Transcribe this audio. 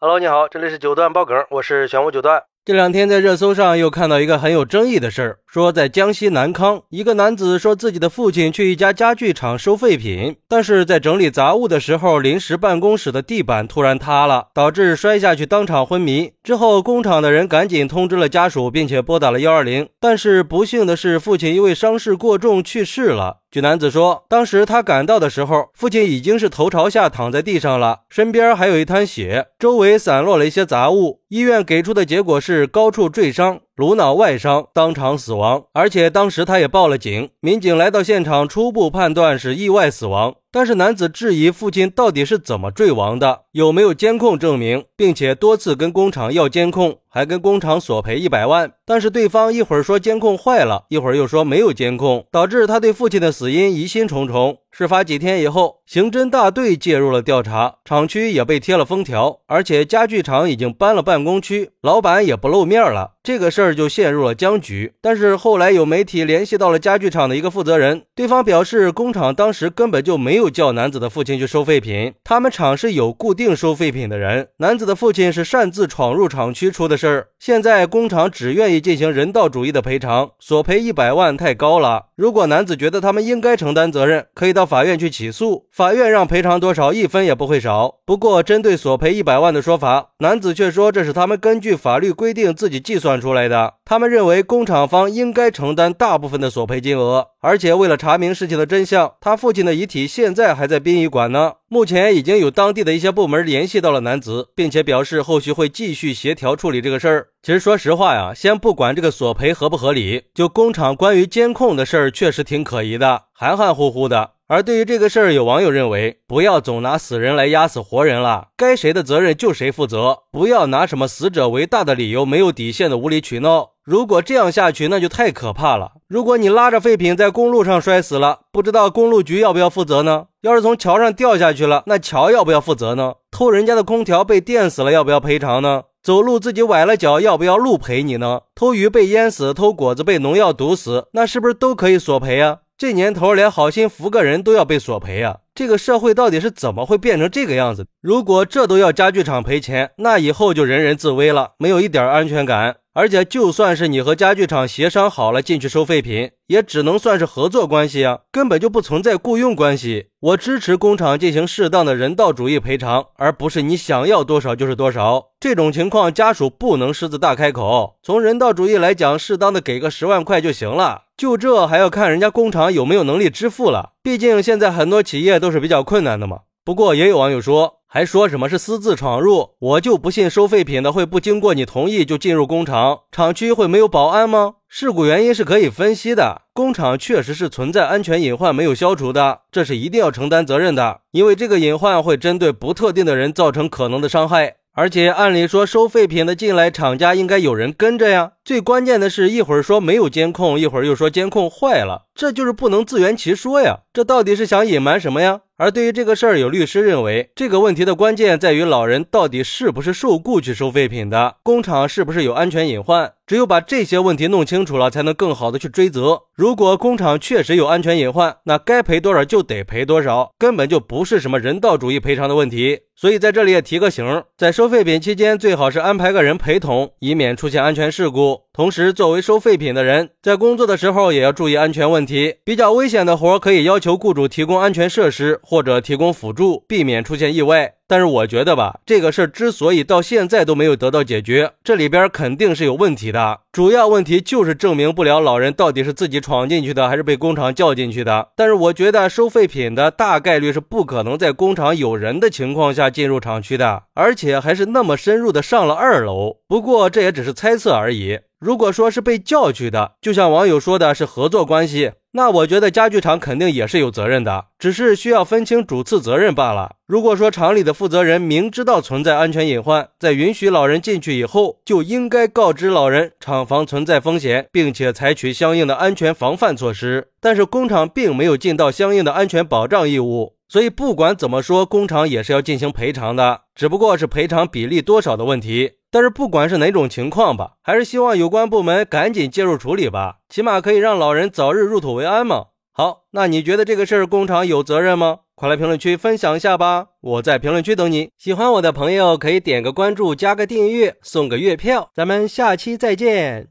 Hello，你好，这里是九段爆梗，我是玄武九段。这两天在热搜上又看到一个很有争议的事儿，说在江西南康，一个男子说自己的父亲去一家家具厂收废品，但是在整理杂物的时候，临时办公室的地板突然塌了，导致摔下去当场昏迷。之后工厂的人赶紧通知了家属，并且拨打了幺二零，但是不幸的是，父亲因为伤势过重去世了。据男子说，当时他赶到的时候，父亲已经是头朝下躺在地上了，身边还有一滩血，周围散落了一些杂物。医院给出的结果是高处坠伤。颅脑外伤，当场死亡，而且当时他也报了警。民警来到现场，初步判断是意外死亡。但是男子质疑父亲到底是怎么坠亡的，有没有监控证明，并且多次跟工厂要监控，还跟工厂索赔一百万。但是对方一会儿说监控坏了，一会儿又说没有监控，导致他对父亲的死因疑心重重。事发几天以后，刑侦大队介入了调查，厂区也被贴了封条，而且家具厂已经搬了办公区，老板也不露面了。这个事儿就陷入了僵局。但是后来有媒体联系到了家具厂的一个负责人，对方表示，工厂当时根本就没有叫男子的父亲去收废品，他们厂是有固定收废品的人，男子的父亲是擅自闯入厂区出的事儿。现在工厂只愿意进行人道主义的赔偿，索赔一百万太高了。如果男子觉得他们应该承担责任，可以到法院去起诉，法院让赔偿多少，一分也不会少。不过，针对索赔一百万的说法，男子却说这是他们根据法律规定自己计算出来的。他们认为工厂方应该承担大部分的索赔金额，而且为了查明事情的真相，他父亲的遗体现现在还在殡仪馆呢。目前已经有当地的一些部门联系到了男子，并且表示后续会继续协调处理这个事儿。其实说实话呀，先不管这个索赔合不合理，就工厂关于监控的事儿，确实挺可疑的，含含糊糊的。而对于这个事儿，有网友认为，不要总拿死人来压死活人了，该谁的责任就谁负责，不要拿什么死者为大的理由，没有底线的无理取闹。如果这样下去，那就太可怕了。如果你拉着废品在公路上摔死了，不知道公路局要不要负责呢？要是从桥上掉下去了，那桥要不要负责呢？偷人家的空调被电死了，要不要赔偿呢？走路自己崴了脚，要不要路赔你呢？偷鱼被淹死，偷果子被农药毒死，那是不是都可以索赔啊？这年头，连好心扶个人都要被索赔啊！这个社会到底是怎么会变成这个样子？如果这都要家具厂赔钱，那以后就人人自危了，没有一点安全感。而且，就算是你和家具厂协商好了进去收废品，也只能算是合作关系啊，根本就不存在雇佣关系。我支持工厂进行适当的人道主义赔偿，而不是你想要多少就是多少。这种情况，家属不能狮子大开口。从人道主义来讲，适当的给个十万块就行了。就这还要看人家工厂有没有能力支付了，毕竟现在很多企业都是比较困难的嘛。不过也有网友说，还说什么是私自闯入，我就不信收废品的会不经过你同意就进入工厂，厂区会没有保安吗？事故原因是可以分析的，工厂确实是存在安全隐患没有消除的，这是一定要承担责任的，因为这个隐患会针对不特定的人造成可能的伤害。而且按理说收废品的进来，厂家应该有人跟着呀。最关键的是一会儿说没有监控，一会儿又说监控坏了，这就是不能自圆其说呀。这到底是想隐瞒什么呀？而对于这个事儿，有律师认为，这个问题的关键在于老人到底是不是受雇去收废品的，工厂是不是有安全隐患。只有把这些问题弄清楚了，才能更好的去追责。如果工厂确实有安全隐患，那该赔多少就得赔多少，根本就不是什么人道主义赔偿的问题。所以在这里也提个醒，在收废品期间，最好是安排个人陪同，以免出现安全事故。同时，作为收废品的人，在工作的时候也要注意安全问题。比较危险的活，可以要求雇主提供安全设施或者提供辅助，避免出现意外。但是我觉得吧，这个事儿之所以到现在都没有得到解决，这里边肯定是有问题的。主要问题就是证明不了老人到底是自己闯进去的，还是被工厂叫进去的。但是我觉得收废品的大概率是不可能在工厂有人的情况下进入厂区的，而且还是那么深入的上了二楼。不过这也只是猜测而已。如果说是被叫去的，就像网友说的是合作关系，那我觉得家具厂肯定也是有责任的，只是需要分清主次责任罢了。如果说厂里的负责人明知道存在安全隐患，在允许老人进去以后，就应该告知老人厂房存在风险，并且采取相应的安全防范措施。但是工厂并没有尽到相应的安全保障义务，所以不管怎么说，工厂也是要进行赔偿的，只不过是赔偿比例多少的问题。但是不管是哪种情况吧，还是希望有关部门赶紧介入处理吧，起码可以让老人早日入土为安嘛。好，那你觉得这个事儿工厂有责任吗？快来评论区分享一下吧！我在评论区等你。喜欢我的朋友可以点个关注，加个订阅，送个月票。咱们下期再见。